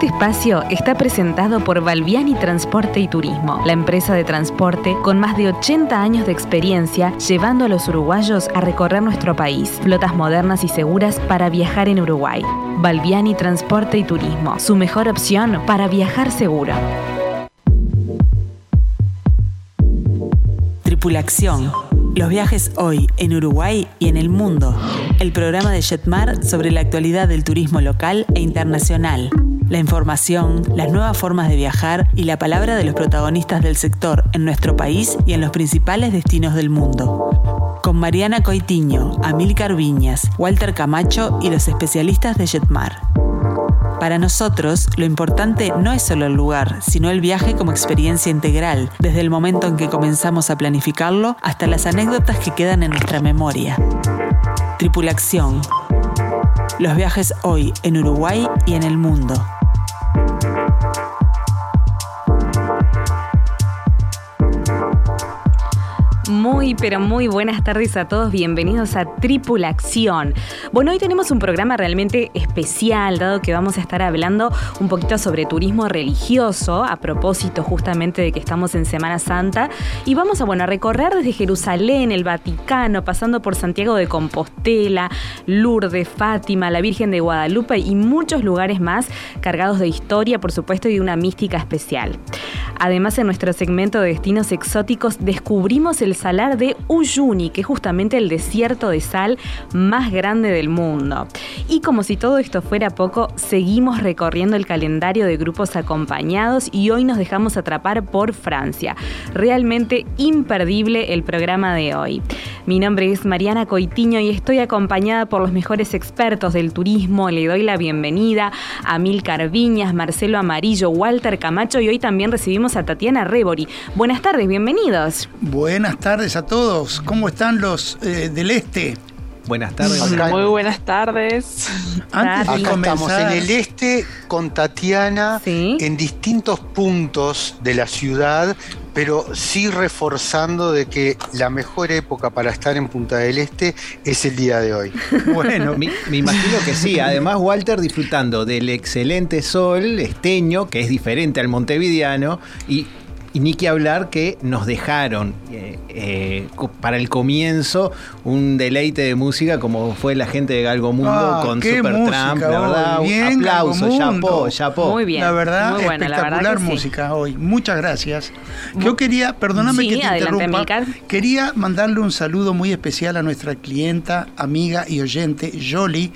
Este espacio está presentado por Valviani Transporte y Turismo, la empresa de transporte con más de 80 años de experiencia llevando a los uruguayos a recorrer nuestro país. Flotas modernas y seguras para viajar en Uruguay. Valviani Transporte y Turismo, su mejor opción para viajar seguro. Tripulación. Los viajes hoy en Uruguay y en el mundo. El programa de Jetmar sobre la actualidad del turismo local e internacional. La información, las nuevas formas de viajar y la palabra de los protagonistas del sector en nuestro país y en los principales destinos del mundo. Con Mariana Coitiño, Amílcar Viñas, Walter Camacho y los especialistas de Jetmar. Para nosotros, lo importante no es solo el lugar, sino el viaje como experiencia integral, desde el momento en que comenzamos a planificarlo hasta las anécdotas que quedan en nuestra memoria. Tripulación. Los viajes hoy en Uruguay y en el mundo. Muy, pero muy buenas tardes a todos. Bienvenidos a Tripulación. Bueno, hoy tenemos un programa realmente especial, dado que vamos a estar hablando un poquito sobre turismo religioso, a propósito justamente de que estamos en Semana Santa. Y vamos a, bueno, recorrer desde Jerusalén, el Vaticano, pasando por Santiago de Compostela, Lourdes, Fátima, la Virgen de Guadalupe y muchos lugares más cargados de historia, por supuesto, y de una mística especial. Además, en nuestro segmento de destinos exóticos descubrimos el de Uyuni, que es justamente el desierto de sal más grande del mundo. Y como si todo esto fuera poco, seguimos recorriendo el calendario de grupos acompañados y hoy nos dejamos atrapar por Francia. Realmente imperdible el programa de hoy. Mi nombre es Mariana Coitiño y estoy acompañada por los mejores expertos del turismo. Le doy la bienvenida a Mil Carviñas, Marcelo Amarillo, Walter Camacho y hoy también recibimos a Tatiana Rebori. Buenas tardes, bienvenidos. Buenas tardes a todos. ¿Cómo están los eh, del este? Buenas tardes. Muy buenas tardes. Antes de Acá estamos en el este con Tatiana Sí. en distintos puntos de la ciudad, pero sí reforzando de que la mejor época para estar en Punta del Este es el día de hoy. Bueno, Me, me imagino que sí. Además, Walter disfrutando del excelente sol esteño, que es diferente al montevideano, y, y ni que hablar que nos dejaron eh, eh, para el comienzo un deleite de música como fue la gente de Galgo Mundo Ah, con qué Supertramp, música la verdad. Bien, un aplauso, chapó, chapó. Muy bien. la verdad, muy buena, la espectacular verdad que sí. música hoy. Muchas gracias. Yo quería, perdóname Sí, que te adelante, interrumpa, quería mandarle un saludo muy especial a nuestra clienta, amiga y oyente, Jolie,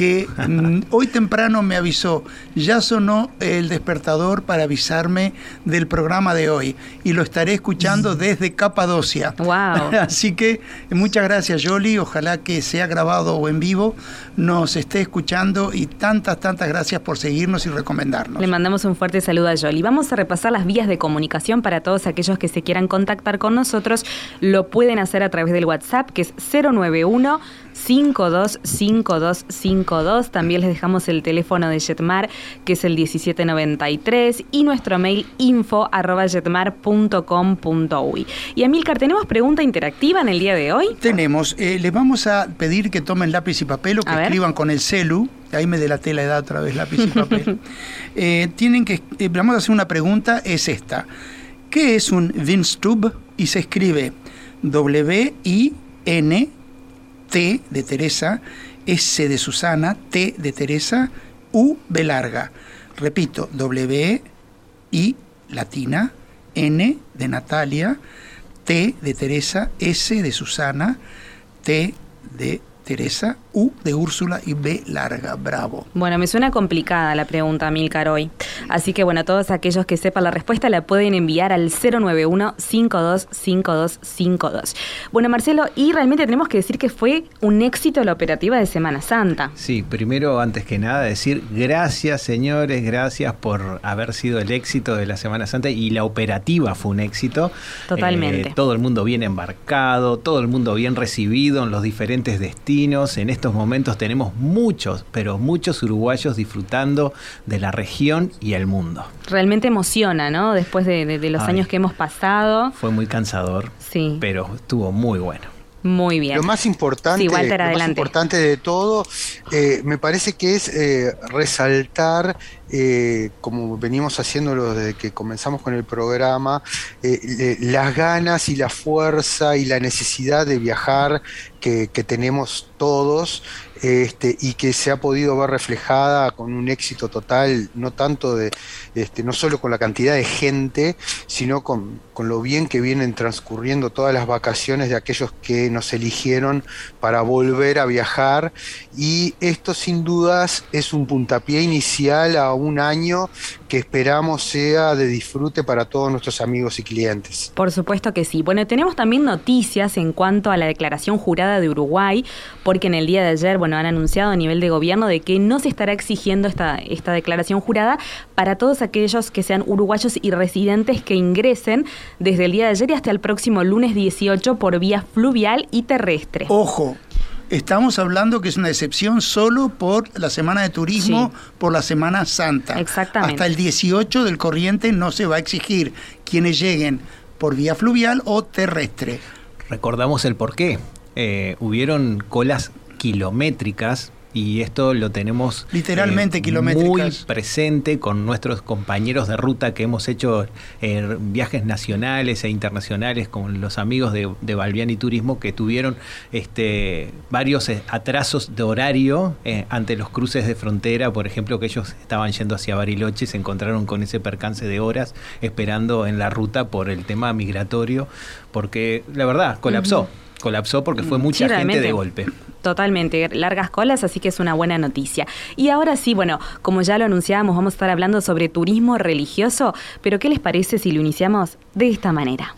que mm, hoy temprano me avisó, ya sonó el despertador para avisarme del programa de hoy y lo estaré escuchando desde Capadocia. Wow. Así que muchas gracias, Jolie. Ojalá que sea grabado o en vivo, nos esté escuchando y tantas, tantas gracias por seguirnos y recomendarnos. Le mandamos un fuerte saludo a Yoli. Vamos a repasar las vías de comunicación para todos aquellos que se quieran contactar con nosotros. Lo pueden hacer a través del WhatsApp, que es 091 525252. También les dejamos el teléfono de Jetmar, que es el 1793, y nuestro mail info arroba jetmar.com.uy. Y Amilcar, ¿tenemos pregunta interactiva en el día de hoy? Tenemos, eh, les vamos a pedir que tomen lápiz y papel o que. Escriban con el celu. Ahí me delaté la edad otra vez, lápiz y papel. Eh, tienen que, eh, vamos a hacer una pregunta, es esta. ¿Qué es un Winstub? Y se escribe W-I-N-T de Teresa, S de Susana, T de Teresa, U B larga. Repito, W-I latina, N de Natalia, T de Teresa, S de Susana, T de Teresa, U de Úrsula y B larga. Bravo. Bueno, me suena complicada la pregunta, Milcar, hoy. Así que, bueno, todos aquellos que sepan la respuesta la pueden enviar al 091-525252. Bueno, Marcelo, y realmente tenemos que decir que fue un éxito la operativa de Semana Santa. Sí, primero, antes que nada, decir gracias, señores, gracias por haber sido el éxito de la Semana Santa y la operativa fue un éxito. Totalmente. Eh, todo el mundo bien embarcado, todo el mundo bien recibido en los diferentes destinos. En estos momentos tenemos muchos, pero muchos uruguayos disfrutando de la región y el mundo. Realmente emociona, ¿no? Después de, de- de los Ay. años que hemos pasado. Fue muy cansador, Sí. pero estuvo muy bueno. Muy bien. Lo más importante, Sí, Walter, lo más importante de todo, eh, me parece que es eh, resaltar, eh, como venimos haciéndolo desde que comenzamos con el programa, eh, las ganas y la fuerza y la necesidad de viajar que, que tenemos todos. Este, y que se ha podido ver reflejada con un éxito total, no tanto de, este, no solo con la cantidad de gente, sino con, con lo bien que vienen transcurriendo todas las vacaciones de aquellos que nos eligieron para volver a viajar. Y esto sin dudas es un puntapié inicial a un año que esperamos sea de disfrute para todos nuestros amigos y clientes. Por supuesto que sí. Bueno, tenemos también noticias en cuanto a la declaración jurada de Uruguay, porque en el día de ayer, bueno, han anunciado a nivel de gobierno de que no se estará exigiendo esta, esta declaración jurada para todos aquellos que sean uruguayos y residentes que ingresen desde el día de ayer y hasta el próximo lunes 18 por vía fluvial y terrestre. Ojo, estamos hablando que es una excepción solo por la Semana de Turismo, Sí. por la Semana Santa. Exactamente. Hasta el 18 del corriente no se va a exigir quienes lleguen por vía fluvial o terrestre. Recordamos el porqué. Eh, hubieron colas kilométricas y esto lo tenemos Literalmente muy presente con nuestros compañeros de ruta que hemos hecho eh, viajes nacionales e internacionales con los amigos de, de Balbiani Turismo que tuvieron este, varios eh, atrasos de horario eh, ante los cruces de frontera, por ejemplo, que ellos estaban yendo hacia Bariloche y se encontraron con ese percance de horas esperando en la ruta por el tema migratorio, porque la verdad colapsó. Colapsó porque fue mucha Sí, gente de golpe. Totalmente, largas colas, así que es una buena noticia. Y ahora sí, bueno, como ya lo anunciábamos, vamos a estar hablando sobre turismo religioso, pero ¿qué les parece si lo iniciamos de esta manera?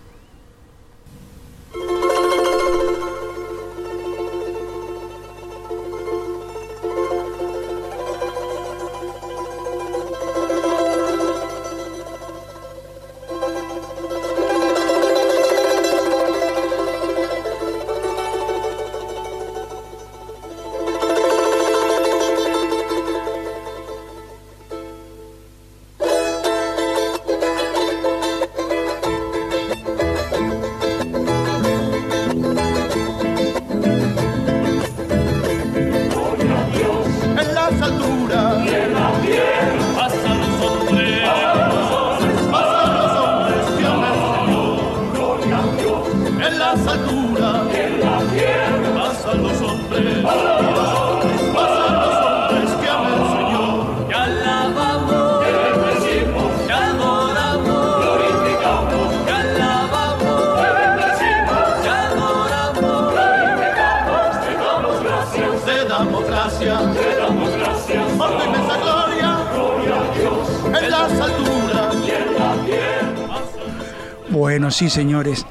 Bueno, sí, señores.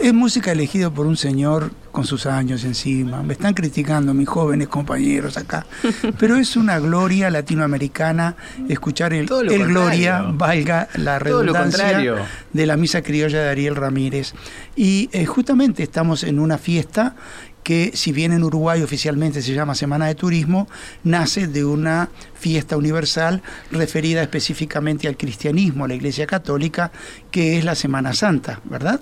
Es música elegida por un señor con sus años encima. Me están criticando mis jóvenes compañeros acá. Pero es una gloria latinoamericana escuchar el, gloria, valga la redundancia, de la misa criolla de Ariel Ramírez. Y eh, justamente estamos en una fiesta que si bien en Uruguay oficialmente se llama Semana de Turismo, nace de una fiesta universal referida específicamente al cristianismo, a la Iglesia Católica, que es la Semana Santa, ¿verdad?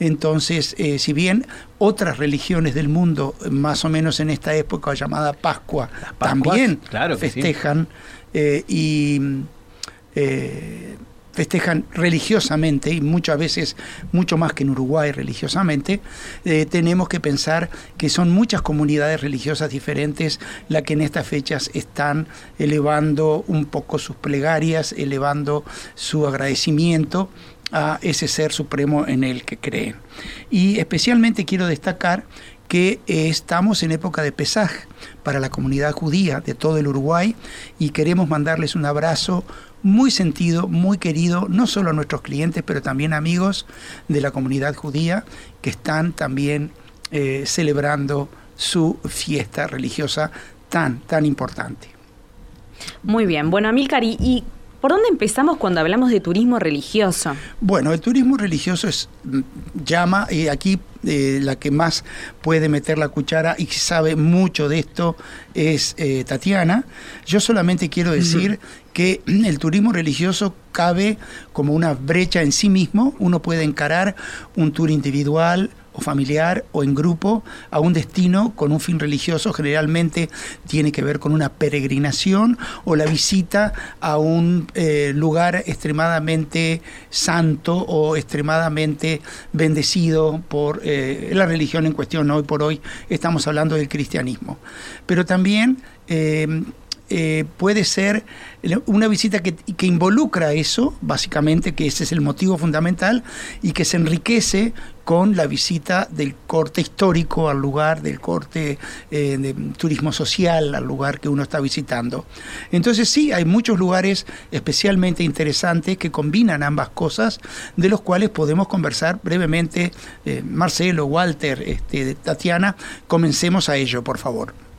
Entonces, eh, si bien otras religiones del mundo, más o menos en esta época llamada Pascua, Pascuas, también claro que sí. festejan eh, y eh, festejan religiosamente y muchas veces mucho más que en Uruguay religiosamente, eh, tenemos que pensar que son muchas comunidades religiosas diferentes las que en estas fechas están elevando un poco sus plegarias, elevando su agradecimiento a ese ser supremo en el que creen. Y especialmente quiero destacar que eh, estamos en época de Pesaj para la comunidad judía de todo el Uruguay y queremos mandarles un abrazo muy sentido, muy querido, no solo a nuestros clientes, pero también amigos de la comunidad judía que están también eh, celebrando su fiesta religiosa tan, tan importante. Muy bien, bueno, Amilcar, ¿y, y por dónde empezamos cuando hablamos de turismo religioso? Bueno, el turismo religioso es mm, llama y aquí eh, la que más puede meter la cuchara y sabe mucho de esto es eh, Tatiana. Yo solamente quiero decir que el turismo religioso cabe como una brecha en sí mismo. Uno puede encarar un tour individual, o familiar o en grupo a un destino con un fin religioso, generalmente tiene que ver con una peregrinación o la visita a un eh, lugar extremadamente santo o extremadamente bendecido por eh, la religión en cuestión. Hoy por hoy estamos hablando del cristianismo. Pero también eh, puede ser una visita que, que, involucra eso, básicamente, que ese es el motivo fundamental, y que se enriquece con la visita del corte histórico al lugar, del corte eh, de turismo social al lugar que uno está visitando. Entonces sí, hay muchos lugares especialmente interesantes que combinan ambas cosas, de los cuales podemos conversar brevemente. Eh, Marcelo, Walter, este, Tatiana, comencemos a ello, por favor.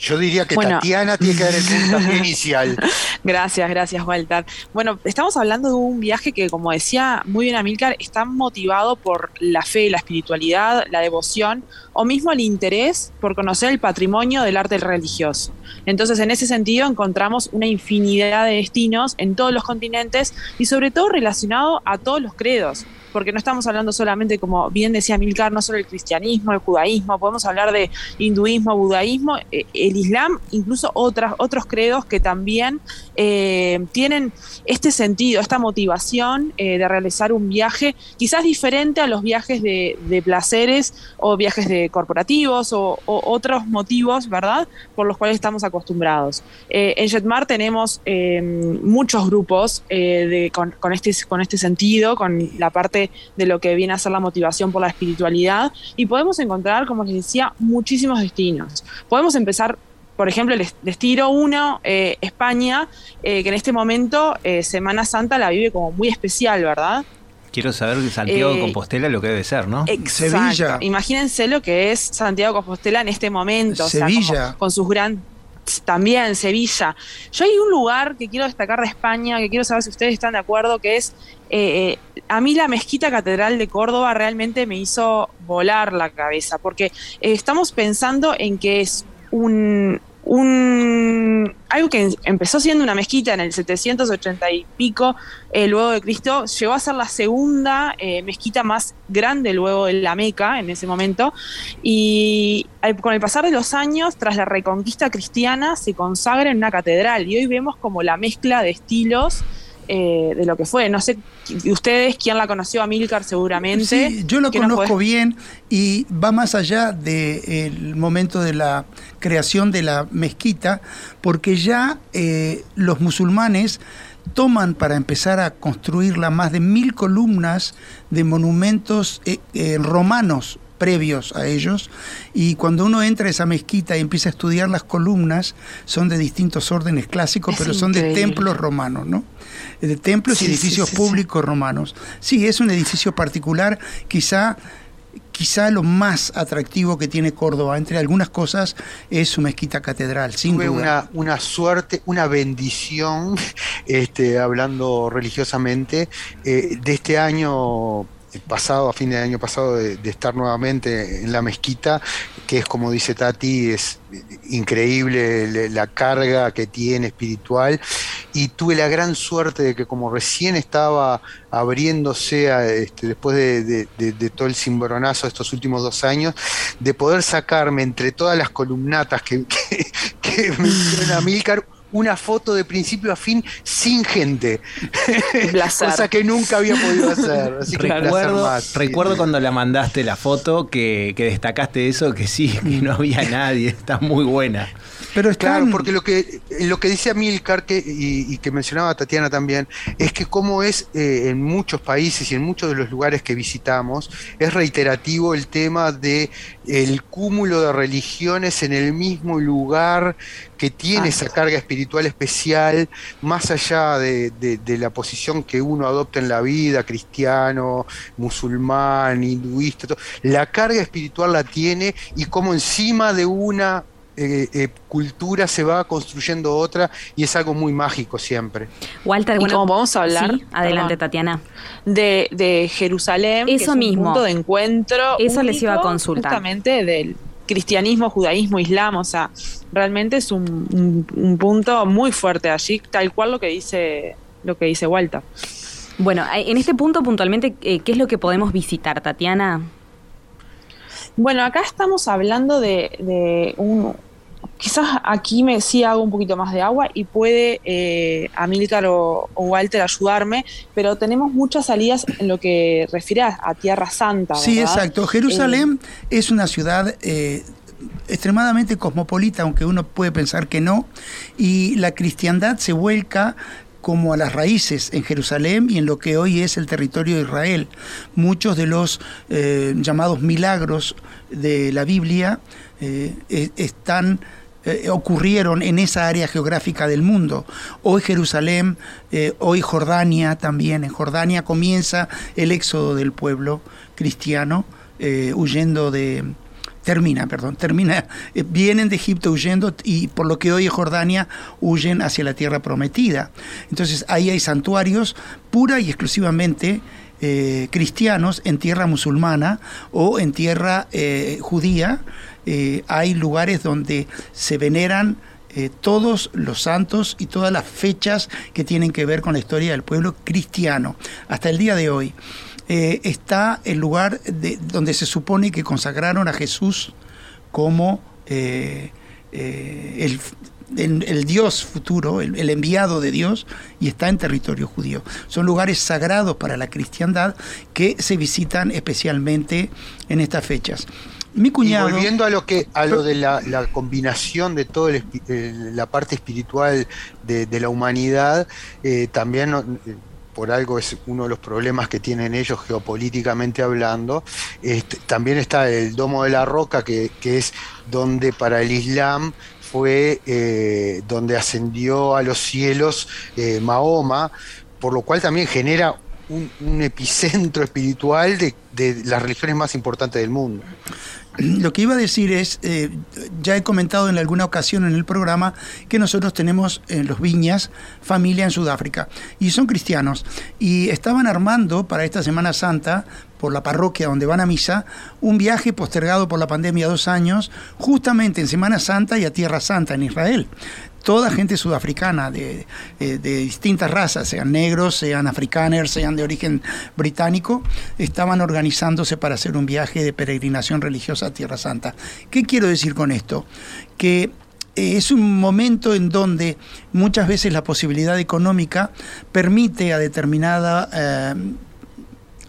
Yo diría que bueno, Tatiana tiene que dar el puntapié inicial. Gracias, gracias, Walter. Bueno, estamos hablando de un viaje que, como decía muy bien Amilcar, está motivado por la fe, la espiritualidad, la devoción o mismo el interés por conocer el patrimonio del arte religioso. Entonces, en ese sentido, encontramos una infinidad de destinos en todos los continentes y sobre todo relacionado a todos los credos porque no estamos hablando solamente, como bien decía Milcar, no solo el cristianismo, el judaísmo, podemos hablar de hinduismo, budaísmo, eh, el islam, incluso otras, otros credos que también eh, tienen este sentido, esta motivación eh, de realizar un viaje quizás diferente a los viajes de, placeres o viajes de corporativos o, otros motivos, ¿verdad?, por los cuales estamos acostumbrados. en Jetmar tenemos muchos grupos con, este, con este sentido, con la parte de lo que viene a ser la motivación por la espiritualidad y podemos encontrar, como les decía, muchísimos destinos. Podemos empezar por ejemplo, les, tiro uno, eh, España, eh, que en este momento eh, Semana Santa la vive como muy especial, ¿verdad? Quiero saber de Santiago de Compostela lo que debe ser, ¿no? Sevilla. Imagínense lo que es Santiago de Compostela en este momento. Sevilla. con sus grandes también Sevilla. Yo hay un lugar que quiero destacar de España, que quiero saber si ustedes están de acuerdo, que es, eh, eh, a mí la mezquita catedral de Córdoba realmente me hizo volar la cabeza, porque eh, estamos pensando en que es un, un, algo que empezó siendo una mezquita en el 780 y pico eh, luego de Cristo, llegó a ser la segunda eh, mezquita más grande luego de la Meca en ese momento. Y con el pasar de los años, tras la reconquista cristiana, se consagra en una catedral. Y hoy vemos como la mezcla de estilos eh, de lo que fue. No sé, ustedes, ¿quién la conoció? a Milcar seguramente. Sí, yo lo conozco bien y va más allá del momento de la creación de la mezquita, porque ya eh, los musulmanes toman para empezar a construirla más de mil columnas de monumentos eh, romanos previos a ellos, y cuando uno entra a esa mezquita y empieza a estudiar las columnas, son de distintos órdenes clásicos, pero son de templos romanos, ¿no? De templos y edificios públicos romanos. Sí, es un edificio particular, quizá quizá lo más atractivo que tiene Córdoba, entre algunas cosas, es su mezquita catedral, sin Tuve Una, una suerte, una bendición, este, hablando religiosamente, eh, de este año pasado, a fin de año pasado, de, estar nuevamente en la mezquita, que es como dice Tati, es increíble la carga que tiene espiritual. Y tuve la gran suerte de que como recién estaba abriéndose este, después de, todo el cimbronazo de estos últimos dos años, de poder sacarme entre todas las columnatas que, que, que menciona Milcar una foto de principio a fin sin gente. Cosa que nunca había podido hacer. recuerdo, recuerdo cuando la mandaste la foto que, que destacaste eso, que sí, que no había nadie. Está muy buena. Pero Claro, porque lo que, lo que dice Amilcar que, y, que mencionaba Tatiana también, es que como es eh, en muchos países y en muchos de los lugares que visitamos, es reiterativo el tema de el cúmulo de religiones en el mismo lugar que tiene esa carga espiritual especial, más allá de, de, la posición que uno adopta en la vida, cristiano, musulmán, hinduista, la carga espiritual la tiene y como encima de una eh, eh, cultura se va construyendo otra y es algo muy mágico siempre. Walter, bueno, como vamos a hablar, adelante Tatiana, de, de Jerusalén, eso que es mismo, un punto de encuentro, eso les iba a consultar, justamente del cristianismo, judaísmo, islam, o sea, realmente es un, punto muy fuerte allí, tal cual lo que dice lo que dice Walter. Bueno, en este punto puntualmente, eh, ¿qué es lo que podemos visitar, Tatiana? Bueno, acá estamos hablando de, de un, quizás aquí me sí hago un poquito más de agua y puede eh, Amílcar o, o Walter ayudarme, pero tenemos muchas salidas en lo que refiere a, a Tierra Santa. Sí, exacto. Jerusalén es una ciudad eh, extremadamente cosmopolita, aunque uno puede pensar que no, y la cristiandad se vuelca como a las raíces en Jerusalén y en lo que hoy es el territorio de Israel. Muchos de los eh, llamados milagros de la Biblia eh, e- están eh, ocurrieron en esa área geográfica del mundo. Hoy Jerusalén, eh, hoy Jordania también. En Jordania comienza el éxodo del pueblo cristiano eh, huyendo de... Termina, perdón, termina. vienen de Egipto huyendo y por lo que hoy es Jordania huyen hacia la tierra prometida. Entonces ahí hay santuarios pura y exclusivamente cristianos en tierra musulmana o en tierra judía. Eh, hay lugares donde se veneran eh, todos los santos y todas las fechas que tienen que ver con la historia del pueblo cristiano. Hasta el día de hoy eh, está el lugar de- donde se supone que consagraron a Jesús como el Dios futuro, el, el enviado de Dios, y está en territorio judío. Son lugares sagrados para la cristiandad que se visitan especialmente en estas fechas. Mi Y cuñado... volviendo a lo que a lo de la, la combinación de toda la parte espiritual de, de la humanidad, eh, también eh, por algo es uno de los problemas que tienen ellos geopolíticamente hablando. Este, también está el Domo de la Roca, que, que es donde para el Islam fue eh, donde ascendió a los cielos eh, Mahoma, por lo cual también genera un, epicentro espiritual de, las religiones más importantes del mundo. Lo que iba a decir es, eh, ya he comentado en alguna ocasión en el programa que nosotros tenemos en los Viñas familia en Sudáfrica y son cristianos y estaban armando para esta Semana Santa por la parroquia donde van a misa un viaje postergado por la pandemia dos años justamente en Semana Santa y a Tierra Santa en Israel toda gente sudafricana de, eh, de distintas razas, sean negros, sean africaners, sean de origen británico, estaban organizándose para hacer un viaje de peregrinación religiosa a Tierra Santa. ¿Qué quiero decir con esto? Que eh, es un momento en donde muchas veces la posibilidad económica permite a determinada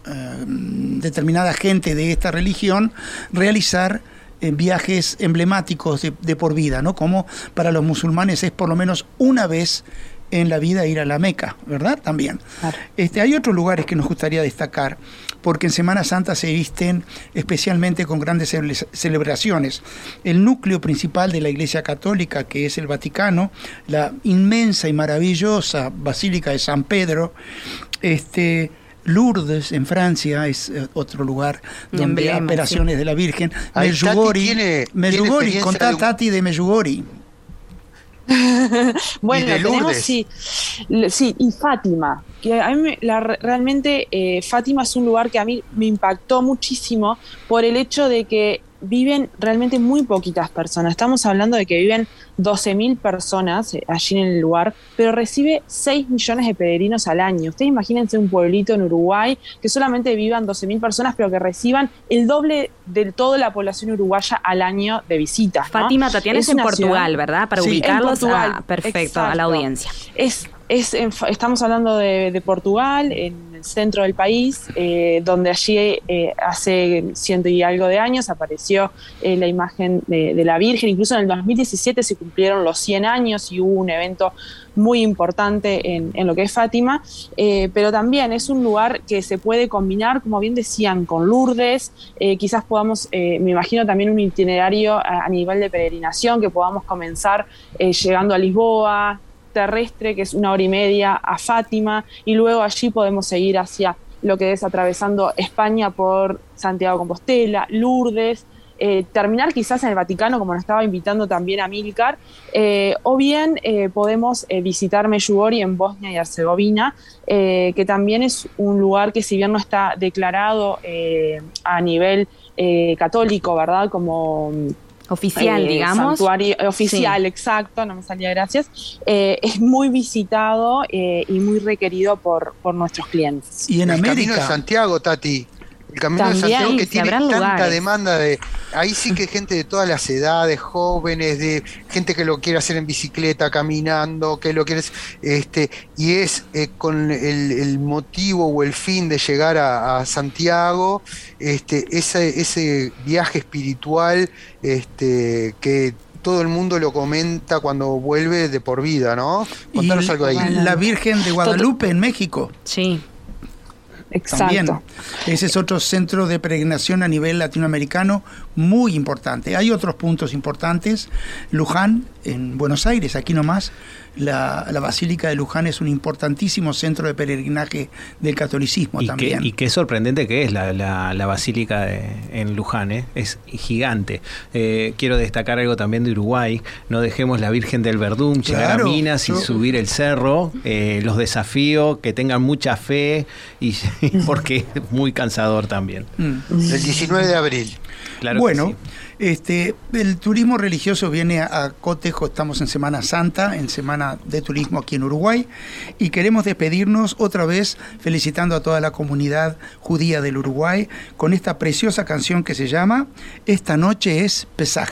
eh, determinada gente de esta religión realizar eh, viajes emblemáticos de, de por vida, ¿no? Como para los musulmanes es por lo menos una vez en la vida ir a la Meca, ¿verdad? También. Claro. Este, hay otros lugares que nos gustaría destacar, porque en Semana Santa se visten especialmente con grandes cele- celebraciones. El núcleo principal de la Iglesia Católica, que es el Vaticano, la inmensa y maravillosa Basílica de San Pedro, este, Lourdes en Francia es eh, otro lugar donde emblema, hay operaciones de la Virgen. Tati Medjugorje, tiene- Medjugorje, tiene contá de un- Tati de Medjugorje. Bueno, tenemos, sí, sí, y Fátima, que a mí la- realmente eh, Fátima es un lugar que a mí me impactó muchísimo por el hecho de que viven realmente muy poquitas personas. Estamos hablando de que viven 12.000 personas eh, allí en el lugar, pero recibe 6 millones de peregrinos al año. Ustedes imagínense un pueblito en Uruguay que solamente vivan 12.000 personas, pero que reciban el doble de toda la población uruguaya al año de visitas. ¿no? Fátima Tatiana es, en Portugal, ciudad- ¿verdad? Para Sí, en ubicarlos. Portugal, ah, perfecto, a la audiencia. Es, es en- estamos hablando de, Portugal, en el centro del país, eh, donde allí eh, hace ciento y algo de años apareció eh, la imagen de, la Virgen. Incluso en el 2017 se cumplieron los 100 años y hubo un evento muy importante en, en lo que es Fátima, pero también es un lugar que se puede combinar, como bien decían, con Lourdes, quizás podamos, me imagino también un itinerario a, a nivel de peregrinación, que podamos comenzar llegando a Lisboa, terrestre, que es una hora y media, a Fátima, y luego allí podemos seguir hacia lo que es atravesando España por Santiago Compostela, Lourdes, eh, terminar quizás en el Vaticano, como nos estaba invitando también a Milcar, eh, o bien eh, podemos visitar Medjugorje en Bosnia y Herzegovina, que también es un lugar que si bien no está declarado a nivel católico, ¿verdad? Como Oficial, eh, digamos. santuario eh, oficial, exacto, no me salía gracias. Eh, es muy visitado eh, y muy requerido por, por nuestros clientes. Y en el Camino de América, Santiago, Tati. El Camino de Santiago que tiene tanta lugares. demanda de. Ahí sí que hay gente de todas las edades, jóvenes, de gente que lo quiere hacer en bicicleta, caminando, que lo quiere. hacer, Este, y es eh, con el, el motivo o el fin de llegar a, a Santiago, este, ese, ese viaje espiritual este, que todo el mundo lo comenta cuando vuelve de por vida, ¿no? Contanos y algo de ahí. la Virgen de Guadalupe en México. Sí. También. Exacto. Ese es otro centro de peregrinación a nivel latinoamericano muy importante. Hay otros puntos importantes. Luján, en Buenos Aires, aquí nomás, la, la Basílica de Luján es un importantísimo centro de peregrinaje del catolicismo Y qué, también. y qué sorprendente que es la, la- la basílica de- en Luján, ¿eh? es gigante. Eh, quiero destacar algo también de Uruguay, no dejemos la Virgen del Verdún, llegar Claro, a Minas y yo- subir el cerro, eh, los desafío, que tengan mucha fe, y porque es muy cansador también. Mm. El 19 de abril. Claro bueno, sí. este, el turismo religioso viene a, a cotejo, estamos en Semana Santa, en Semana de Turismo aquí en Uruguay, y queremos despedirnos otra vez felicitando a toda la comunidad judía del Uruguay con esta preciosa canción que se llama Esta noche es Pesaj.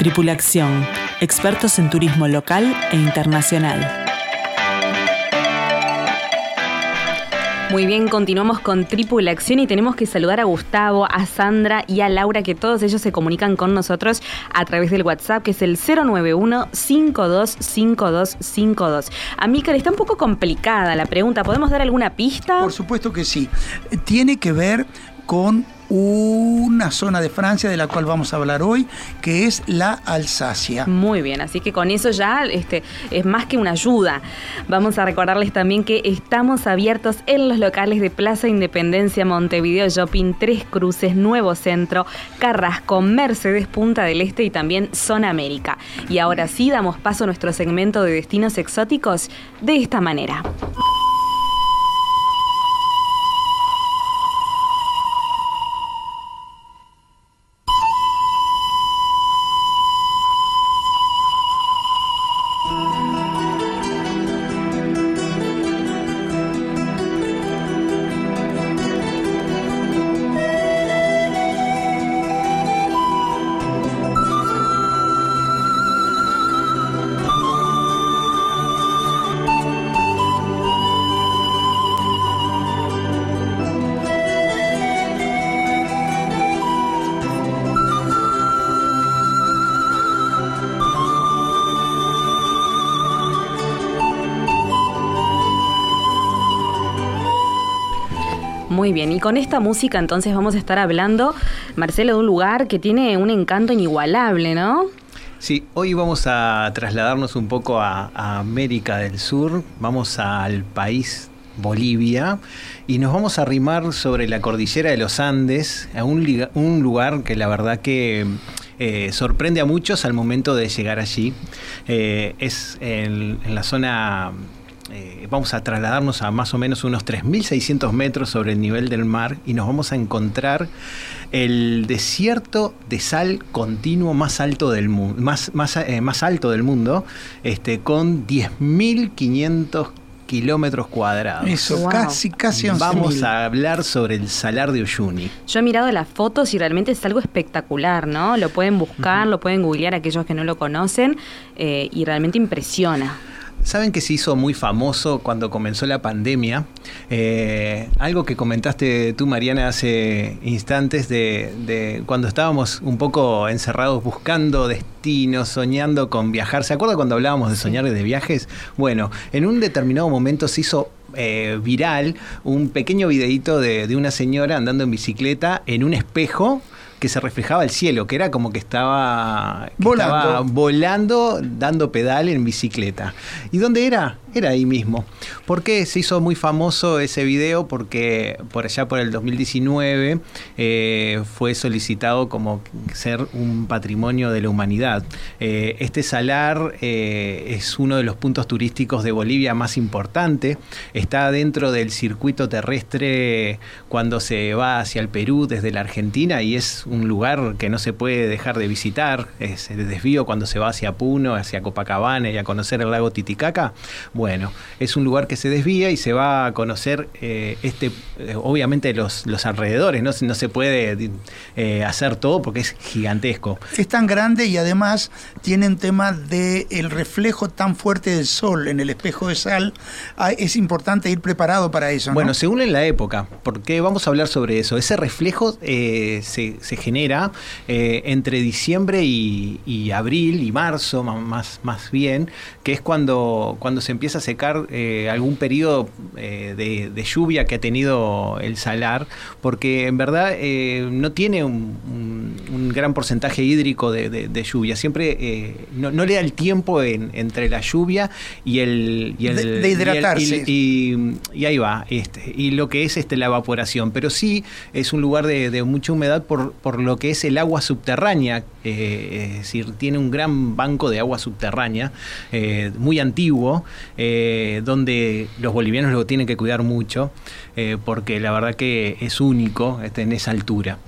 Tripulación, expertos en turismo local e internacional. Muy bien, continuamos con Tripulación y tenemos que saludar a Gustavo, a Sandra y a Laura, que todos ellos se comunican con nosotros a través del WhatsApp, que es el 091-525252. Amícar, está un poco complicada la pregunta. ¿Podemos dar alguna pista? Por supuesto que sí. Tiene que ver con una zona de Francia de la cual vamos a hablar hoy, que es la Alsacia. Muy bien, así que con eso ya este, es más que una ayuda. Vamos a recordarles también que estamos abiertos en los locales de Plaza Independencia, Montevideo Shopping, Tres Cruces, Nuevo Centro, Carrasco, Mercedes, Punta del Este y también Zona América. Y ahora sí damos paso a nuestro segmento de destinos exóticos de esta manera. Bien, y con esta música entonces vamos a estar hablando, Marcelo, de un lugar que tiene un encanto inigualable, ¿no? Sí, hoy vamos a trasladarnos un poco a, América del Sur, vamos al país Bolivia y nos vamos a arrimar sobre la cordillera de los Andes, a un, lugar que la verdad que eh, sorprende a muchos al momento de llegar allí. Eh, es en la zona, eh, vamos a trasladarnos a más o menos unos 3.600 metros sobre el nivel del mar y nos vamos a encontrar el desierto de sal continuo más alto del mundo, más, más, eh, más alto del mundo, este, con 10.500 kilómetros cuadrados. Eso, Wow. casi, casi 11.000. Vamos a hablar sobre el salar de Uyuni. Yo he mirado las fotos y realmente es algo espectacular, ¿no? Lo pueden buscar, lo pueden googlear aquellos que no lo conocen eh, y realmente impresiona. Saben que se hizo muy famoso cuando comenzó la pandemia. Eh, algo que comentaste tú, Mariana, hace instantes de, de cuando estábamos un poco encerrados buscando destinos, soñando con viajar. ¿Se acuerda cuando hablábamos de soñar de viajes? Bueno, en un determinado momento se hizo eh, viral un pequeño videíto de, de una señora andando en bicicleta en un espejo que se reflejaba el cielo, que era como que estaba que Volando. estaba volando, dando pedal en bicicleta. ¿Y dónde era? Era ahí mismo. ¿Por qué se hizo muy famoso ese video? Porque por allá por el 2019 eh, fue solicitado como ser un patrimonio de la humanidad. Eh, este salar eh, es uno de los puntos turísticos de Bolivia más importante. Está dentro del circuito terrestre cuando se va hacia el Perú desde la Argentina y es un lugar que no se puede dejar de visitar. Es el desvío cuando se va hacia Puno, hacia Copacabana y a conocer el lago Titicaca. Bueno, es un lugar que se desvía y se va a conocer eh, este, eh, obviamente los, los alrededores, ¿no? Se- no se puede eh, hacer todo porque es gigantesco. Es tan grande y además tiene un tema de el reflejo tan fuerte del sol en el espejo de sal. Ah, Es importante ir preparado para eso. ¿no? Bueno, según en la época, porque vamos a hablar sobre eso. Ese reflejo se, se genera entre diciembre y, y abril y marzo, ma- más, más bien, que es cuando, cuando se empieza a secar eh, algún periodo eh, de, de lluvia que ha tenido el salar, porque en verdad eh, no tiene un, un- un gran porcentaje hídrico de, de- de lluvia. Siempre eh, no, no le da el tiempo en- entre la lluvia y el... y el- De- de y el- hidratarse. y- y, y ahí va, este, y lo que es este, la evaporación. Pero sí es un lugar de, de mucha humedad por, por lo que es el agua subterránea, eh, es decir, tiene un gran banco de agua subterránea, eh, muy antiguo, eh, donde los bolivianos lo tienen que cuidar mucho, porque la verdad que es único este, en esa altura.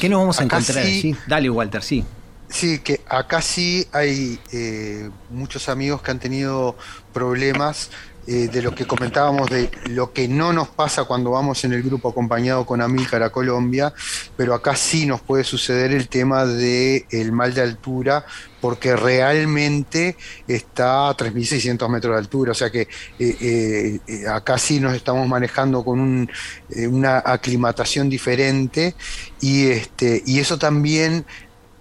¿Qué nos vamos a Acá encontrar sí. allí? Dale, Walter, sí. Sí, que acá sí hay muchos amigos que han tenido problemas eh, de lo que comentábamos de lo que no nos pasa cuando vamos en el grupo acompañado con Amílcar a Colombia, pero acá sí nos puede suceder el tema del el mal de altura porque realmente está a 3.600 metros de altura, o sea que eh, eh, acá sí nos estamos manejando con un, una aclimatación diferente y, este, y eso también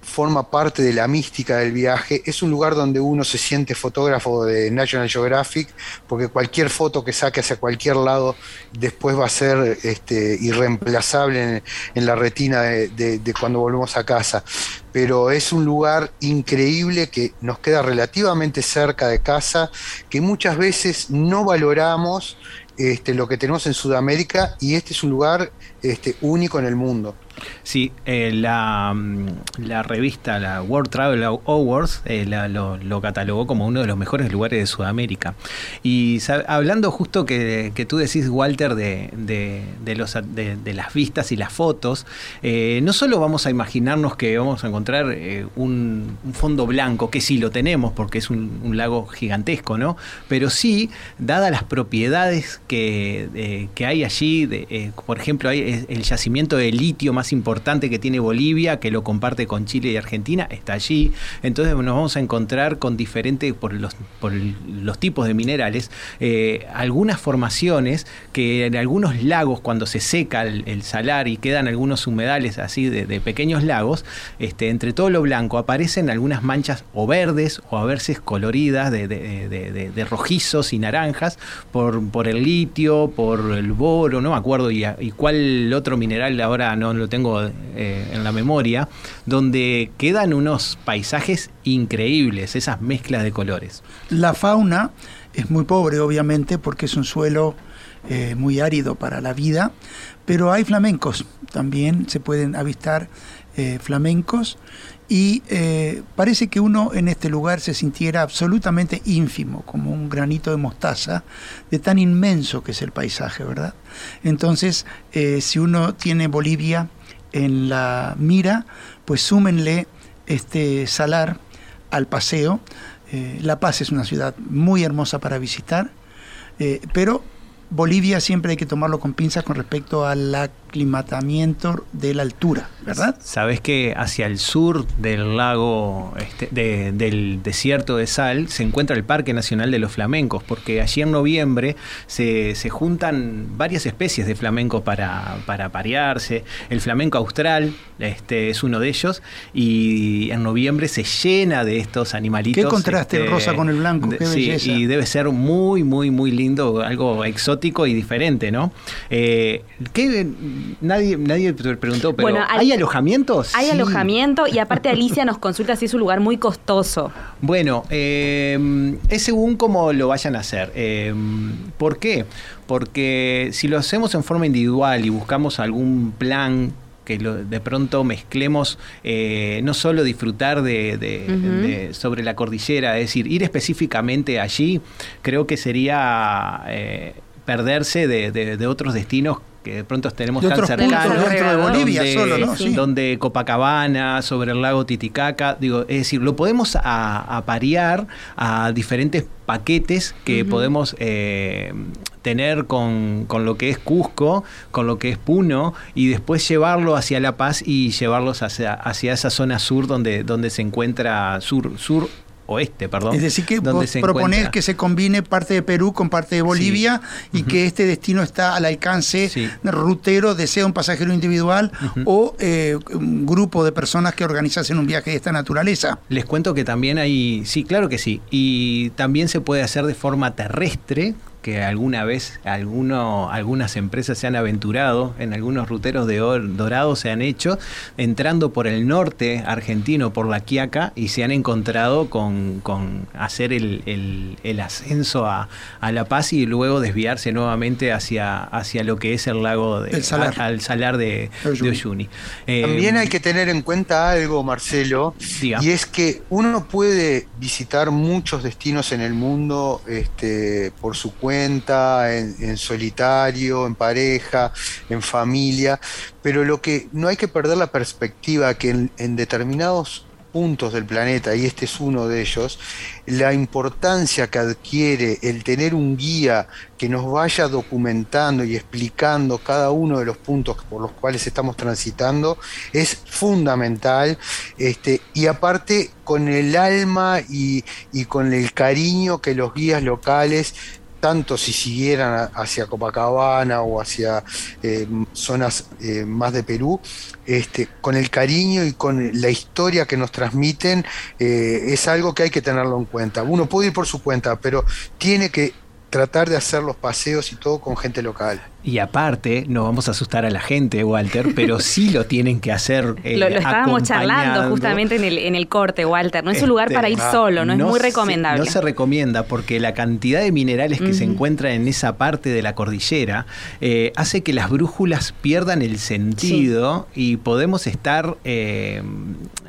forma parte de la mística del viaje. Es un lugar donde uno se siente fotógrafo de National Geographic, porque cualquier foto que saque hacia cualquier lado después va a ser este, irreemplazable en, la retina de cuando volvemos a casa. Pero es un lugar increíble que nos queda relativamente cerca de casa, que muchas veces no valoramos este, lo que tenemos en Sudamérica y este es un lugar este, único en el mundo. Sí, eh, la, mm, la revista, la World Travel Awards, eh, la- lo, lo catalogó como uno de los mejores lugares de Sudamérica. Y hablando justo que, tú decís, Walter, de, de- los, de, las vistas y las fotos, eh, no solo vamos a imaginarnos que vamos a encontrar un, fondo blanco, que sí lo tenemos porque es un, lago gigantesco, ¿no? Pero sí, dadas las propiedades que, que hay allí, por ejemplo, hay el yacimiento de litio más importante que tiene Bolivia, que lo comparte con Chile y Argentina, está allí. Entonces nos vamos a encontrar con diferentes, por los, por los tipos de minerales, eh, algunas formaciones que en algunos lagos, cuando se seca el, salar y quedan algunos humedales así de, pequeños lagos, este, entre todo lo blanco aparecen algunas manchas o verdes o a veces coloridas de- de rojizos y naranjas por, por el litio, por el boro, no me acuerdo, y, y cuál otro mineral ahora no lo tengo eh, en la memoria, donde quedan unos paisajes increíbles, esas mezclas de colores. La fauna es muy pobre, obviamente, porque es un suelo eh, muy árido para la vida, pero hay flamencos, también se pueden avistar eh, flamencos y parece que uno en este lugar se sintiera absolutamente ínfimo, como un granito de mostaza, de tan inmenso que es el paisaje, ¿verdad? Entonces, si uno tiene Bolivia en la mira, pues súmenle este salar al paseo. Eh, la Paz es una ciudad muy hermosa para visitar. Eh, pero Bolivia siempre hay que tomarlo con pinzas con respecto al aclimatamiento de la altura, ¿verdad? Sabes que hacia el sur del lago, este, de- del desierto de sal, se encuentra el Parque Nacional de los Flamencos, porque allí en noviembre se, se juntan varias especies de flamenco para, para parearse. El flamenco austral este, es uno de ellos, y en noviembre se llena de estos animalitos. Qué contraste el este, rosa con el blanco, qué sí, belleza. y debe ser muy, muy, muy lindo, algo exótico y diferente, ¿no? Eh, ¿qué? Nadie, nadie preguntó, pero Bueno, ¿hay, hay- alojamientos? Hay Sí. alojamiento y aparte Alicia nos consulta si es un lugar muy costoso. Bueno, eh, es según cómo lo vayan a hacer. Eh, ¿Por qué? Porque si lo hacemos en forma individual y buscamos algún plan que lo- de pronto mezclemos eh, no solo disfrutar de, de- Ujú. de- sobre la cordillera, es decir, ir específicamente allí, creo que sería eh, perderse de, de- de otros destinos que de pronto tenemos De tan cercanos. dentro de Bolivia donde- solo, ¿no? Sí. donde Copacabana, sobre el lago Titicaca, digo, es decir, lo podemos a, a parear a diferentes paquetes que podemos eh, tener con, con lo que es Cusco, con lo que es Puno, y después llevarlo hacia La Paz y llevarlos hacia, hacia esa zona sur donde, donde se encuentra, sur, sur oeste, perdón. Es decir, que donde se encuentra- que se combine parte de Perú con parte de Bolivia y que este destino está al alcance Sí. rutero de sea un pasajero individual o eh, un grupo de personas que organizasen un viaje de esta naturaleza. Les cuento que también hay, sí, claro que sí, y también se puede hacer de forma terrestre, que alguna vez alguno, algunas empresas se han aventurado, en algunos ruteros de or- dorados se han hecho, entrando por el norte argentino, por la Quiaca, y se han encontrado con, con hacer el, el- el ascenso a, a La Paz y luego desviarse nuevamente hacia, hacia lo que es el lago de, El salar. a- al salar de, de Uyuni. Uyuni. Eh, También hay que tener en cuenta algo, Marcelo, Diga. y es que uno puede visitar muchos destinos en el mundo este, por su cuenta, en, solitario, en pareja, en familia, pero lo que no hay que perder la perspectiva que en, en determinados puntos del planeta, y este es uno de ellos, la importancia que adquiere el tener un guía que nos vaya documentando y explicando cada uno de los puntos por los cuales estamos transitando es fundamental. Este, y aparte con el alma y, y con el cariño que los guías locales tanto si siguieran hacia Copacabana o hacia eh, zonas eh, más de Perú, este, con el cariño y con la historia que nos transmiten, eh, es algo que hay que tenerlo en cuenta. Uno puede ir por su cuenta, pero tiene que tratar de hacer los paseos y todo con gente local. Y aparte, no vamos a asustar a la gente, Walter, pero sí lo tienen que hacer. eh, lo, lo estábamos charlando justamente en el, en el corte, Walter. No es un lugar Este, para ir ah, solo, no, es muy se- recomendable. no se recomienda porque la cantidad de minerales que se encuentran en esa parte de la cordillera eh, hace que las brújulas pierdan el sentido y podemos estar eh,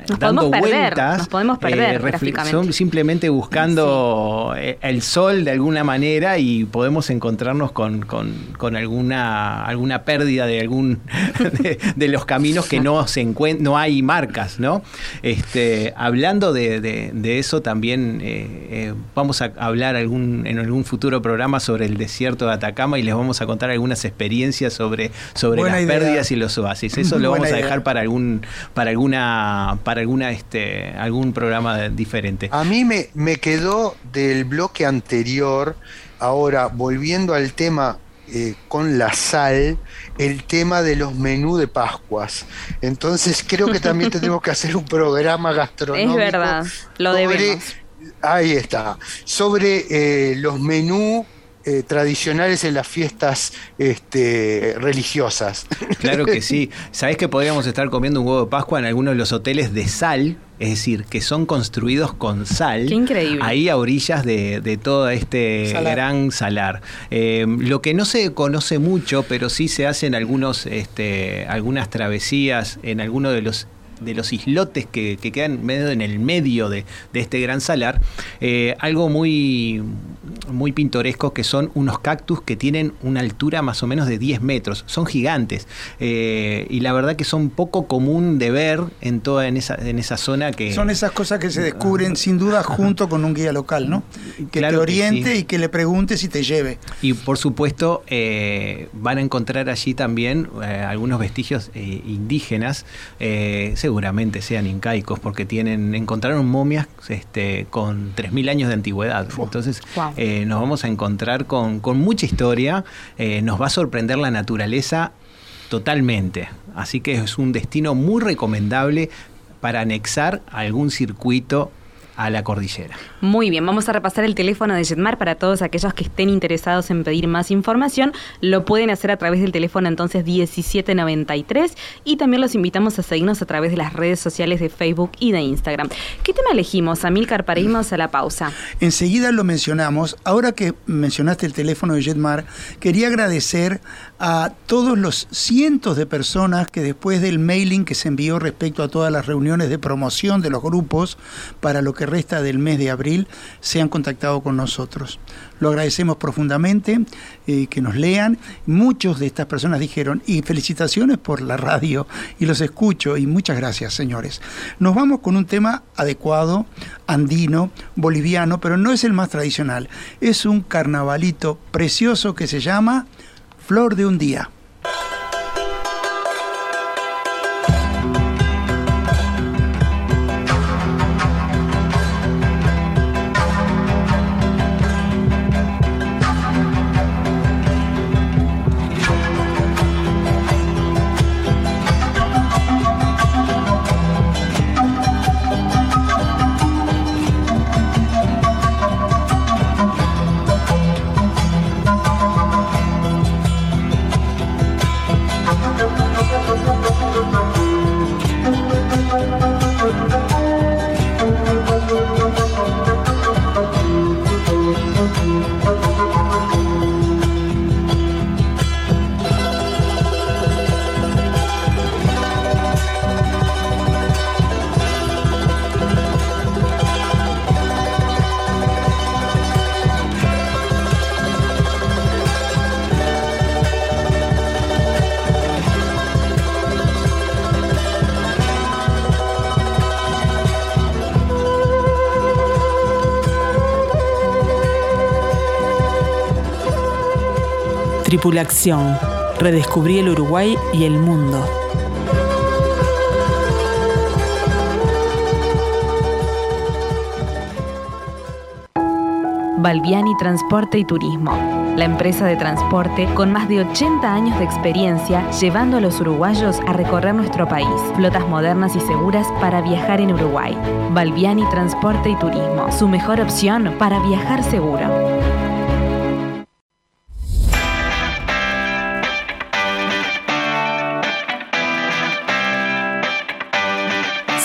Nos dando podemos perder, vueltas. nos podemos perder, refle- gráficamente. son simplemente buscando el sol de alguna manera y podemos encontrarnos con, con- con alguna, alguna pérdida de algún de, de los caminos que no se encuent- no hay marcas, ¿no? Este, hablando de, de- de eso también eh, eh, vamos a hablar algún, en algún futuro programa sobre el desierto de Atacama y les vamos a contar algunas experiencias sobre, sobre Buena las idea. pérdidas y los oasis. Eso lo Buena vamos a dejar para algún, para alguna, para alguna este, algún programa diferente. A mí me, me quedó del bloque anterior, ahora volviendo al tema eh, con la sal, el tema de los menús de Pascuas. Entonces creo que también tendremos que hacer un programa gastronómico. es verdad, lo sobre- debemos. Ahí está. Sobre eh, los menús eh, tradicionales en las fiestas este, religiosas. Claro que sí. ¿Sabés que podríamos estar comiendo un huevo de Pascua en algunos de los hoteles de sal? Es decir, que son construidos con sal. Qué increíble. Ahí a orillas de, de todo este Salar. gran salar. Eh, lo que no se conoce mucho, pero sí se hacen algunos, este, algunas travesías en algunos de los de los islotes que, que quedan medio en el medio de, de este gran salar, eh, algo muy muy pintorescos que son unos cactus que tienen una altura más o menos de 10 metros. Son gigantes. Eh, y la verdad que son poco común de ver en toda en esa, en esa zona que. Son esas cosas que se descubren sin duda junto con un guía local, ¿no? Que Claro te que oriente sí. y que le preguntes y te lleve. Y por supuesto eh, van a encontrar allí también algunos vestigios indígenas, seguramente sean incaicos, porque tienen encontraron momias este, con 3.000 años de antigüedad. Entonces Wow. eh, nos vamos a encontrar con, con mucha historia, eh, nos va a sorprender la naturaleza totalmente. Así que es un destino muy recomendable para anexar algún circuito a la cordillera. Muy bien, vamos a repasar el teléfono de Jetmar para todos aquellos que estén interesados en pedir más información. Lo pueden hacer a través del teléfono entonces 1793 y también los invitamos a seguirnos a través de las redes sociales de Facebook y de Instagram. ¿Qué tema elegimos, Amilcar, para irnos a la pausa? Enseguida lo mencionamos. Ahora que mencionaste el teléfono de Jetmar, quería agradecer a todos los cientos de personas que después del mailing que se envió respecto a todas las reuniones de promoción de los grupos para lo que resta del mes de abril, se han contactado con nosotros. Lo agradecemos profundamente, eh, que nos lean. Muchos de estas personas dijeron, y felicitaciones por la radio, y los escucho, y muchas gracias, señores. Nos vamos con un tema adecuado, andino, boliviano, pero no es el más tradicional. Es un carnavalito precioso que se llama Flor de un Día. Tripulación. Redescubrí el Uruguay y el mundo. Balbiani Transporte y Turismo, la empresa de transporte con más de 80 años de experiencia llevando a los uruguayos a recorrer nuestro país. Flotas modernas y seguras para viajar en Uruguay. Balbiani Transporte y Turismo, su mejor opción para viajar seguro.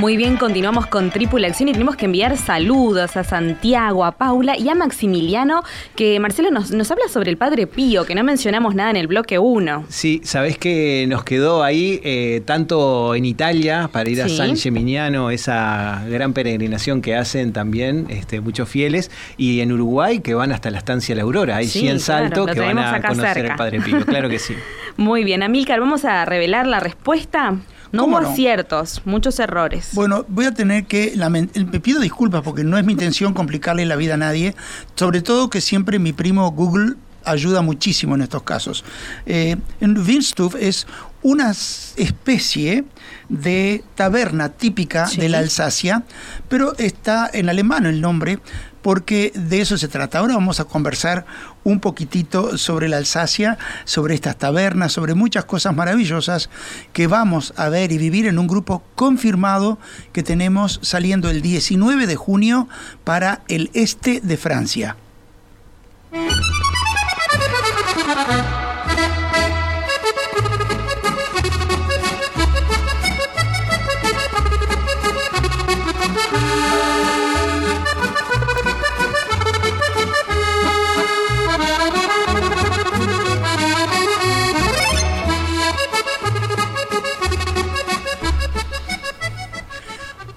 Muy bien, continuamos con Tripula Acción y tenemos que enviar saludos a Santiago, a Paula y a Maximiliano, que Marcelo nos, nos habla sobre el Padre Pío, que no mencionamos nada en el bloque 1. Sí, sabés que nos quedó ahí, eh, tanto en Italia, para ir a Sí. San Gemignano, esa gran peregrinación que hacen también este, muchos fieles, y en Uruguay, que van hasta la estancia La Aurora. Hay Sí, 100 claro, saltos lo que van a conocer cerca. el Padre Pío, claro que sí. Muy bien, Amílcar, vamos a revelar la respuesta. No ¿Cómo hubo no? aciertos, muchos errores. Bueno, voy a tener que. lamen- Me pido disculpas porque no es mi intención complicarle la vida a nadie. Sobre todo que siempre mi primo Google ayuda muchísimo en estos casos. Eh, en Windstuf es una especie de taberna típica Sí. de la Alsacia, pero está en alemán el nombre porque de eso se trata. Ahora vamos a conversar un poquitito sobre la Alsacia, sobre estas tabernas, sobre muchas cosas maravillosas que vamos a ver y vivir en un grupo confirmado que tenemos saliendo el 19 de junio para el este de Francia.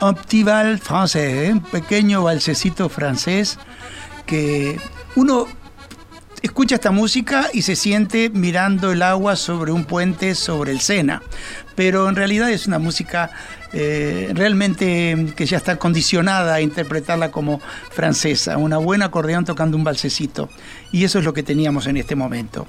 Un petit ¿eh? un pequeño balsecito francés que uno escucha esta música y se siente mirando el agua sobre un puente sobre el Sena. Pero en realidad es una música eh, realmente que ya está condicionada a interpretarla como francesa. Una buena acordeón tocando un balsecito. Y eso es lo que teníamos en este momento.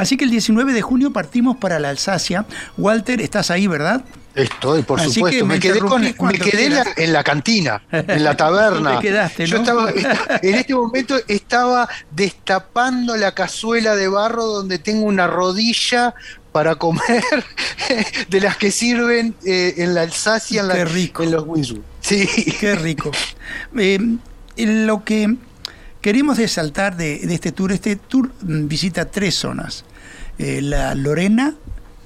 Así que el 19 de junio partimos para la Alsacia. Walter, estás ahí, ¿verdad? Estoy, por Así supuesto. que me Me quedé, con- me quedé en, la, quieras. en la cantina, en la taberna. Te quedaste, Yo ¿no? estaba, esta- en este momento estaba destapando la cazuela de barro donde tengo una rodilla para comer de las que sirven eh, en la Alsacia, en, la- Qué rico. en los Winswood. Sí. Qué rico. Eh, lo que queremos resaltar de, de este tour, este tour mm, visita tres zonas. Eh, la Lorena,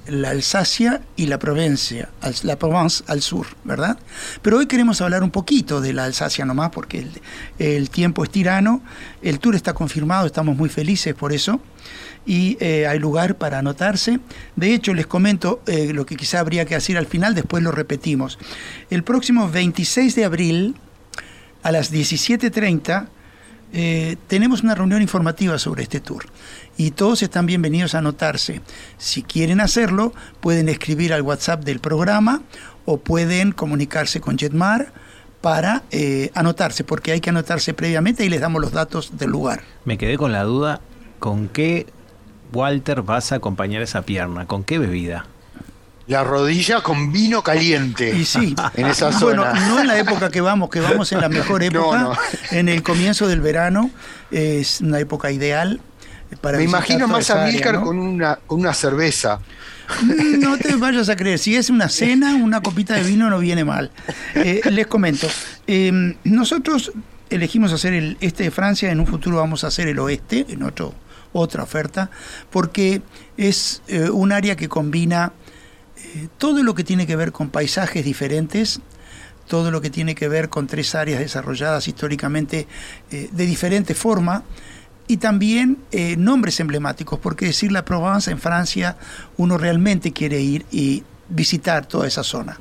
la Alsacia y la Provencia, la Provence al sur, ¿verdad? Pero hoy queremos hablar un poquito de la Alsacia nomás, porque el, tiempo es tirano, el tour está confirmado, estamos muy felices por eso, y eh, hay lugar para anotarse. De hecho, les comento eh, lo que quizá habría que decir al final, después lo repetimos. El próximo 26 de abril, a las 17.30, eh, tenemos una reunión informativa sobre este tour y todos están bienvenidos a anotarse. Si quieren hacerlo, pueden escribir al WhatsApp del programa o pueden comunicarse con Jetmar para eh, anotarse, porque hay que anotarse previamente y les damos los datos del lugar. Me quedé con la duda, ¿con qué Walter vas a acompañar esa pierna? ¿Con qué bebida? La rodilla con vino caliente. Y sí, En esa bueno, zona. no en la época que vamos, que vamos en la mejor época, no. en el comienzo del verano, es una época ideal para Me imagino más a Milcar ¿no? con, una, con una cerveza. No te vayas a creer, si es una cena, una copita de vino no viene mal. Eh, les comento, eh, nosotros elegimos hacer el este de Francia, en un futuro vamos a hacer el oeste, en otro, otra oferta, porque es eh, un área que combina eh, todo lo que tiene que ver con paisajes diferentes, todo lo que tiene que ver con tres áreas desarrolladas históricamente eh, de diferente forma, y también eh, nombres emblemáticos, porque decir la Provence en Francia, uno realmente quiere ir y visitar toda esa zona.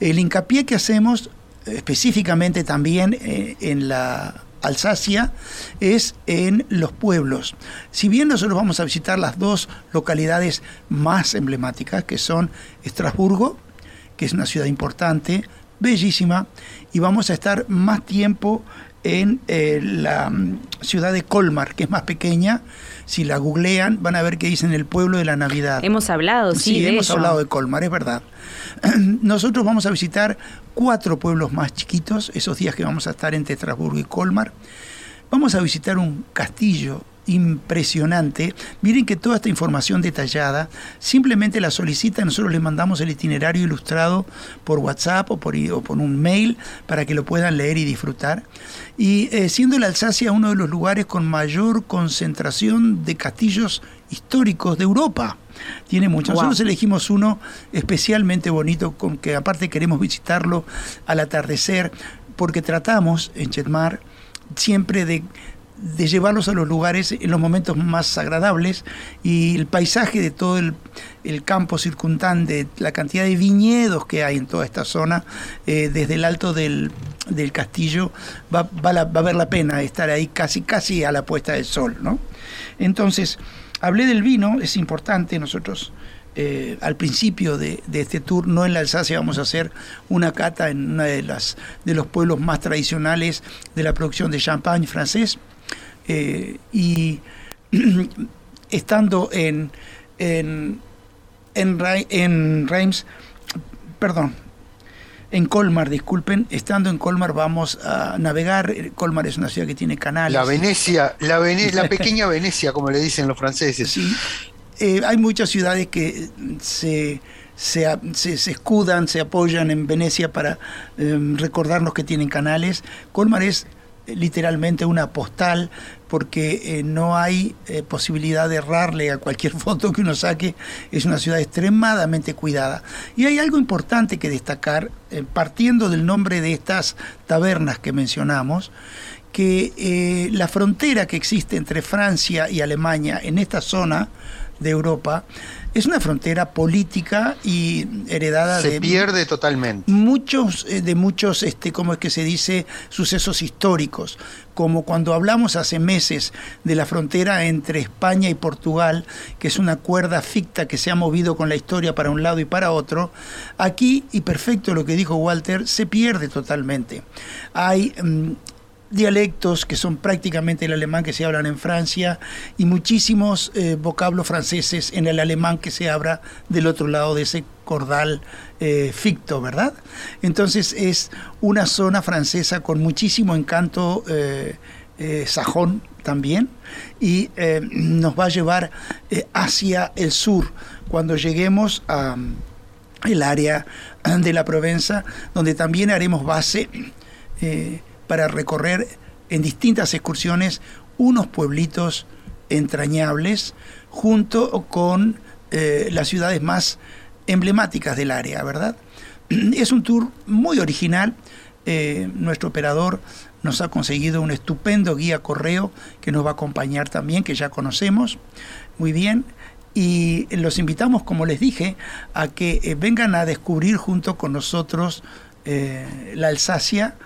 El hincapié que hacemos específicamente también en la Alsacia es en los pueblos. Si bien nosotros vamos a visitar las dos localidades más emblemáticas, que son Estrasburgo, que es una ciudad importante, bellísima, y vamos a estar más tiempo en eh, la mm, ciudad de Colmar, que es más pequeña. Si la googlean, van a ver que dicen el pueblo de la Navidad. Hemos hablado, sí, de hemos hablado de Colmar, es verdad. Nosotros vamos a visitar cuatro pueblos más chiquitos, esos días que vamos a estar entre Estrasburgo y Colmar. Vamos a visitar un castillo impresionante. Miren que toda esta información detallada simplemente la solicita, nosotros les mandamos el itinerario ilustrado por WhatsApp o por, i- o por un mail para que lo puedan leer y disfrutar. Y eh, siendo la Alsacia uno de los lugares con mayor concentración de castillos históricos de Europa. Tiene muchos. Wow. Nosotros elegimos uno especialmente bonito, con que aparte queremos visitarlo al atardecer, porque tratamos en Chetmar siempre de, de llevarlos a los lugares en los momentos más agradables y el paisaje de todo el, campo circundante, la cantidad de viñedos que hay en toda esta zona, eh, desde el alto del, del castillo, va, va, a valer la pena estar ahí casi, casi a la puesta del sol. ¿no? Entonces, hablé del vino, es importante, nosotros eh, al principio de, de este tour, no en la Alsacia, vamos a hacer una cata en uno de, las, de los pueblos más tradicionales de la producción de champagne francés. Eh, y estando en, en, en, en Reims, perdón, en Colmar, disculpen, estando en Colmar vamos a navegar. Eh, Colmar es una ciudad que tiene canales. La Venecia, la, Vene- la pequeña Venecia, como le dicen los franceses. Sí. Eh, hay muchas ciudades que se, se, a- se- se escudan, se apoyan en Venecia para eh, recordarnos que tienen canales. Colmar es literalmente una postal porque eh, no hay eh, posibilidad de errarle a cualquier foto que uno saque. Es una ciudad extremadamente cuidada. Y hay algo importante que destacar, eh, partiendo del nombre de estas tabernas que mencionamos, que la frontera que existe entre Francia y Alemania en esta zona de Europa, es una frontera política y heredada Se de pierde totalmente. muchos eh, de muchos este cómo es que se dice sucesos históricos como cuando hablamos hace meses de la frontera entre España y Portugal que es una cuerda ficta que se ha movido con la historia para un lado y para otro. Aquí y perfecto lo que dijo Walter se pierde totalmente. Hay mm, dialectos que son prácticamente el alemán que se hablan en Francia y muchísimos eh, vocablos franceses en el alemán que se habla del otro lado de ese cordal eh, ficto, ¿verdad? Entonces es una zona francesa con muchísimo encanto eh, sajón también y nos va a llevar hacia el sur cuando lleguemos a mm, el área de la Provenza, donde también haremos base para recorrer en distintas excursiones unos pueblitos entrañables junto con eh, las ciudades más emblemáticas del área, ¿verdad? Es un tour muy original. eh, nuestro operador nos ha conseguido un estupendo guía correo que nos va a acompañar también, que ya conocemos muy bien. Y los invitamos, como les dije, a que eh, vengan a descubrir junto con nosotros la Alsacia,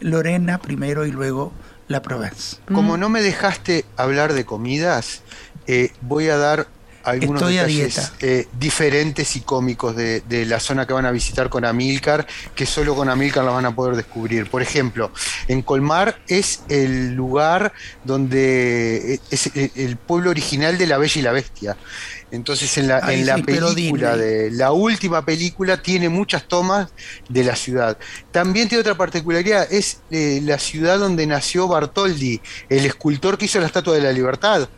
Lorena primero y luego la Provence. Como no me dejaste hablar de comidas, eh, voy a dar algunos Estoy detalles eh, diferentes y cómicos de, de la zona que van a visitar con Amilcar, que solo con Amilcar la van a poder descubrir. Por ejemplo, en Colmar es el lugar donde eh, es el pueblo original de La Bella y la Bestia. Entonces en la, en la sí, película de la última película tiene muchas tomas de la ciudad. También tiene otra particularidad, es eh, la ciudad donde nació Bartoldi, el escultor que hizo la Estatua de la Libertad.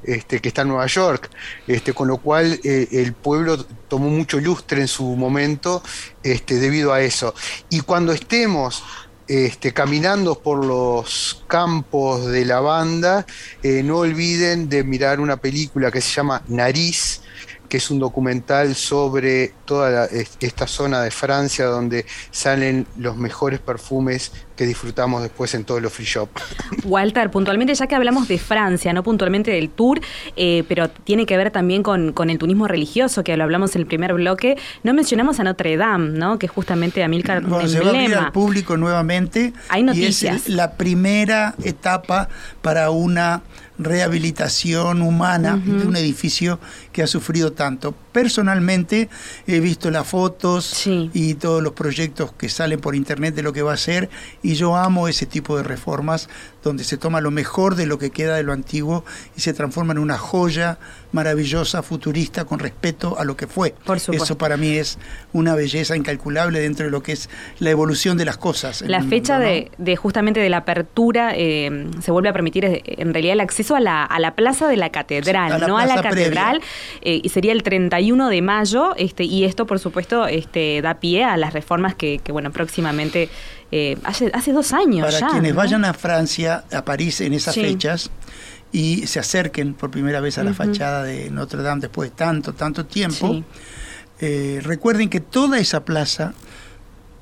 Este, que está en Nueva York, este, con lo cual eh, el pueblo tomó mucho lustre en su momento este, debido a eso. Y cuando estemos este, caminando por los campos de la banda, eh, no olviden de mirar una película que se llama Nariz, que es un documental sobre toda esta zona de Francia donde salen los mejores perfumes que disfrutamos después en todos los free shop. Walter, puntualmente, ya que hablamos de Francia, no puntualmente del tour, eh, pero tiene que ver también con, con el turismo religioso, que lo hablamos en el primer bloque, no mencionamos a Notre Dame, ¿no? Que es justamente Amilcar Bueno, se va a abrir emblema. al público nuevamente. Hay Y noticias. es el- la primera etapa para una rehabilitación humana de un edificio que ha sufrido tanto. Personalmente he visto las fotos Sí. y todos los proyectos que salen por internet de lo que va a ser y yo amo ese tipo de reformas donde se toma lo mejor de lo que queda de lo antiguo y se transforma en una joya maravillosa, futurista, con respeto a lo que fue. Por supuesto. Eso para mí es una belleza incalculable dentro de lo que es la evolución de las cosas. La fecha mundo, ¿no? de, de justamente de la apertura eh, se vuelve a permitir eh, en realidad el acceso a la, a la plaza de la catedral, Sí, a la no a la catedral, eh, y sería el 31 de mayo, este, y esto por supuesto este, da pie a las reformas que, que, bueno, próximamente, eh, hace, hace dos años Para ya. quienes ¿no? vayan a Francia, a París en esas Sí. fechas y se acerquen por primera vez a la fachada de Notre Dame después de tanto, tanto tiempo, Sí. eh, recuerden que toda esa plaza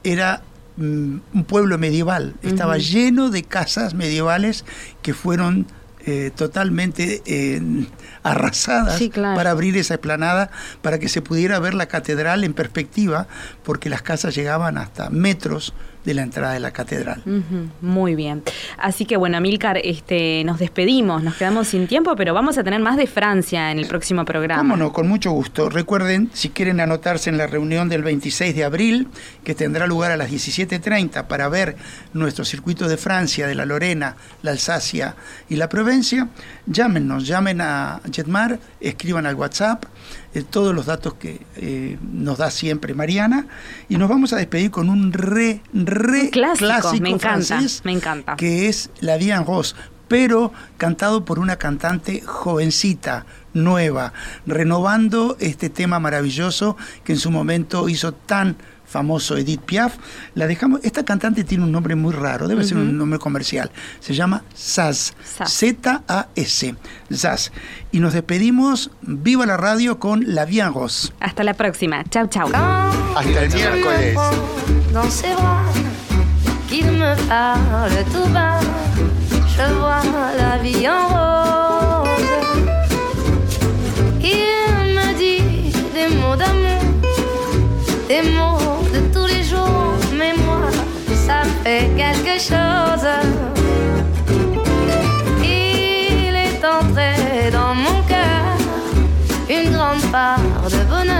era mm, un pueblo medieval, estaba lleno de casas medievales que fueron eh, totalmente eh, arrasadas Sí, claro. para abrir esa explanada, para que se pudiera ver la catedral en perspectiva, porque las casas llegaban hasta metros de la entrada de la catedral. Muy bien. Así que bueno, Amilcar, este, nos despedimos, nos quedamos sin tiempo, pero vamos a tener más de Francia en el próximo programa. Cómo no, con mucho gusto. Recuerden, si quieren anotarse en la reunión del 26 de abril, que tendrá lugar a las 17.30 para ver nuestro circuito de Francia, de la Lorena, la Alsacia y la Provencia, llámenos, llamen a Jetmar, escriban al WhatsApp eh, todos los datos que eh, nos da siempre Mariana y nos vamos a despedir con un re, re Clásico, clásico me encanta, francés me encanta. que es La en Rose, pero cantado por una cantante jovencita, nueva, renovando este tema maravilloso que en su momento hizo tan famoso Edith Piaf, la dejamos. Esta cantante tiene un nombre muy raro, debe ser un nombre comercial. Se llama Zaz. Z-A-S. Zaz. Y nos despedimos. Viva la radio con La Viagos. Hasta la próxima. Chau, chau. Hasta el miércoles. Qu'il me parle tout bas, je vois la rose. Me mots d'amour, mots quelque chose. Il est entré dans mon cœur une grande part de bonheur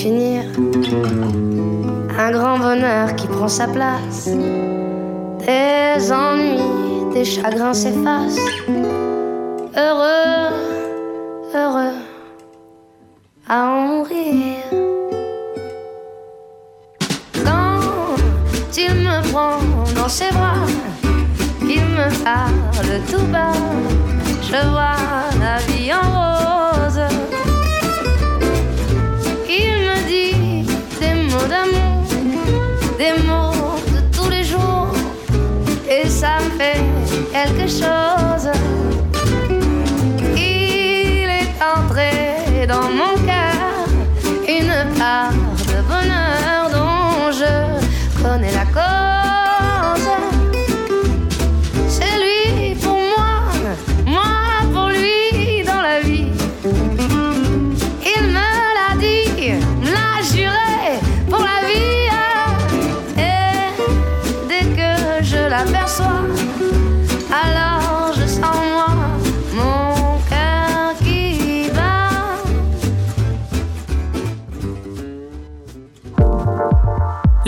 finir. Un grand bonheur qui prend sa place. Des ennuis, des chagrins s'effacent. Heureux, heureux à en mourir. Quand il me prend dans ses bras, il me parle tout bas. Je vois la vie en rose. Des mots de tous les jours, et ça me fait quelque chose.